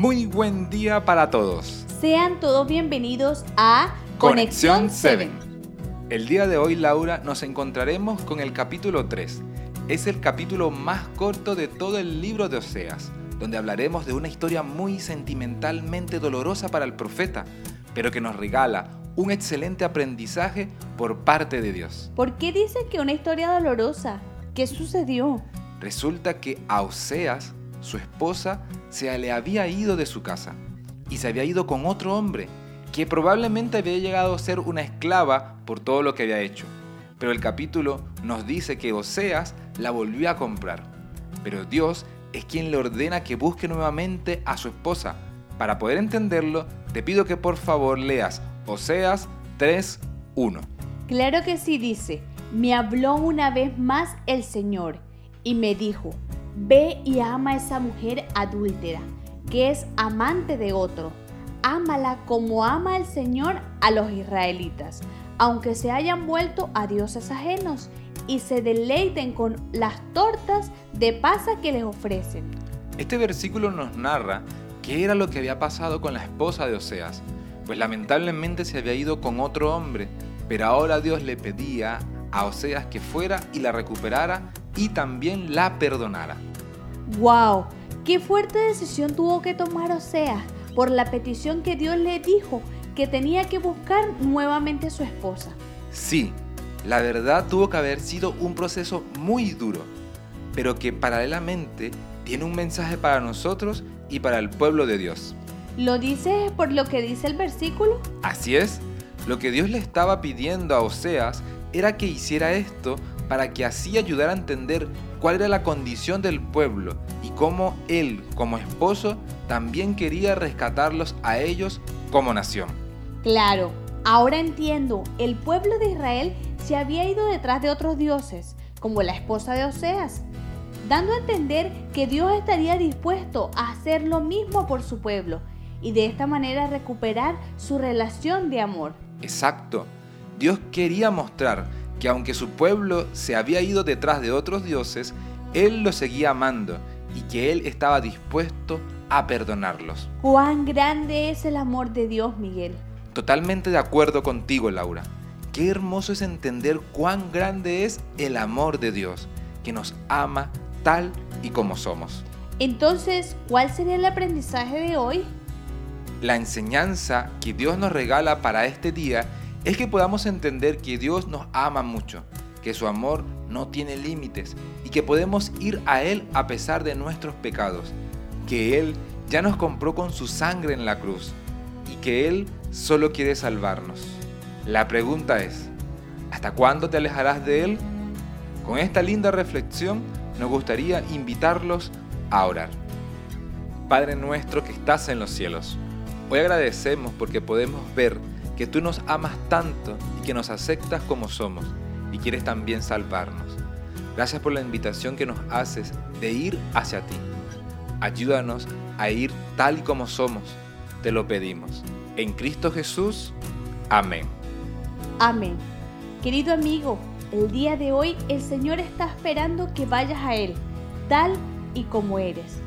Muy buen día para todos. Sean todos bienvenidos a Conexión 7. El día de hoy, Laura, nos encontraremos con el capítulo 3. Es el capítulo más corto de todo el libro de Oseas, donde hablaremos de una historia muy sentimentalmente dolorosa para el profeta, pero que nos regala un excelente aprendizaje por parte de Dios. ¿Por qué dice que una historia dolorosa? ¿Qué sucedió? Resulta que a Oseas, su esposa, se le había ido de su casa y se había ido con otro hombre que probablemente había llegado a ser una esclava por todo lo que había hecho. Pero el capítulo nos dice que Oseas la volvió a comprar. Pero Dios es quien le ordena que busque nuevamente a su esposa. Para poder entenderlo, te pido que por favor leas Oseas 3.1. Claro que sí dice, me habló una vez más el Señor y me dijo, Ve y ama a esa mujer adúltera, que es amante de otro. Ámala como ama el Señor a los israelitas, aunque se hayan vuelto a dioses ajenos y se deleiten con las tortas de pasa que les ofrecen. Este versículo nos narra qué era lo que había pasado con la esposa de Oseas, pues lamentablemente se había ido con otro hombre, pero ahora Dios le pedía a Oseas que fuera y la recuperara y también la perdonara. ¡Wow! ¡Qué fuerte decisión tuvo que tomar Oseas por la petición que Dios le dijo que tenía que buscar nuevamente a su esposa? Sí, la verdad tuvo que haber sido un proceso muy duro, pero que paralelamente tiene un mensaje para nosotros y para el pueblo de Dios. ¿Lo dices por lo que dice el versículo? Así es, lo que Dios le estaba pidiendo a Oseas era que hiciera esto para que así ayudara a entender cuál era la condición del pueblo y cómo él, como esposo, también quería rescatarlos a ellos como nación. Claro, ahora entiendo, el pueblo de Israel se había ido detrás de otros dioses, como la esposa de Oseas, dando a entender que Dios estaría dispuesto a hacer lo mismo por su pueblo y de esta manera recuperar su relación de amor. Exacto. Dios quería mostrar que aunque su pueblo se había ido detrás de otros dioses, Él los seguía amando y que Él estaba dispuesto a perdonarlos. Cuán grande es el amor de Dios, Miguel. Totalmente de acuerdo contigo, Laura. Qué hermoso es entender cuán grande es el amor de Dios, que nos ama tal y como somos. Entonces, ¿cuál sería el aprendizaje de hoy? La enseñanza que Dios nos regala para este día es que podamos entender que Dios nos ama mucho, que su amor no tiene límites y que podemos ir a Él a pesar de nuestros pecados, que Él ya nos compró con su sangre en la cruz y que Él solo quiere salvarnos. La pregunta es, ¿hasta cuándo te alejarás de Él? Con esta linda reflexión nos gustaría invitarlos a orar. Padre nuestro que estás en los cielos, hoy agradecemos porque podemos ver que tú nos amas tanto y que nos aceptas como somos y quieres también salvarnos. Gracias por la invitación que nos haces de ir hacia ti. Ayúdanos a ir tal y como somos, te lo pedimos. En Cristo Jesús, amén. Amén. Querido amigo, el día de hoy el Señor está esperando que vayas a Él, tal y como eres.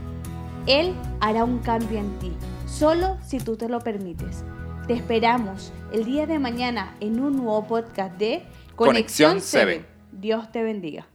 Él hará un cambio en ti, solo si tú te lo permites. Te esperamos el día de mañana en un nuevo podcast de Conexión 7. Dios te bendiga.